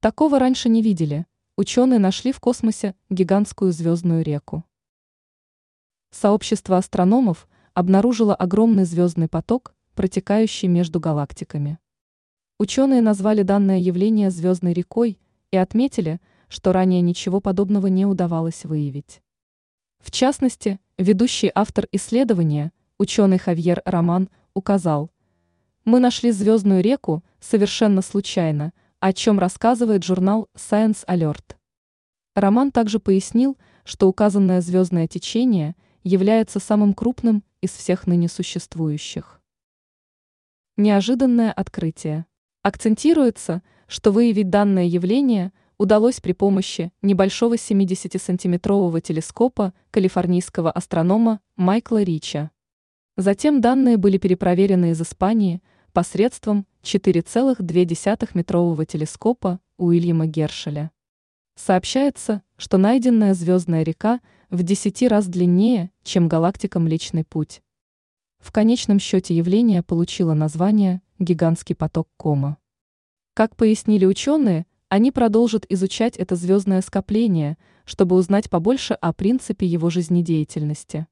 Такого раньше не видели. Ученые нашли в космосе гигантскую звездную реку. Сообщество астрономов обнаружило огромный звездный поток, протекающий между галактиками. Ученые назвали данное явление звездной рекой и отметили, что ранее ничего подобного не удавалось выявить. В частности, ведущий автор исследования, ученый Хавьер Роман, указал, «Мы нашли звездную реку совершенно случайно, о чем рассказывает журнал Science Alert». Роман также пояснил, что указанное звездное течение является самым крупным из всех ныне существующих. Неожиданное открытие. Акцентируется, что выявить данное явление удалось при помощи небольшого 70-сантиметрового телескопа калифорнийского астронома Майкла Рича. Затем данные были перепроверены из Испании посредством 4,2-метрового телескопа Уильяма Гершеля. Сообщается, что найденная звездная река в 10 раз длиннее, чем галактика Млечный Путь. В конечном счете явление получило название «Гигантский поток Кома». Как пояснили ученые, они продолжат изучать это звездное скопление, чтобы узнать побольше о принципе его жизнедеятельности.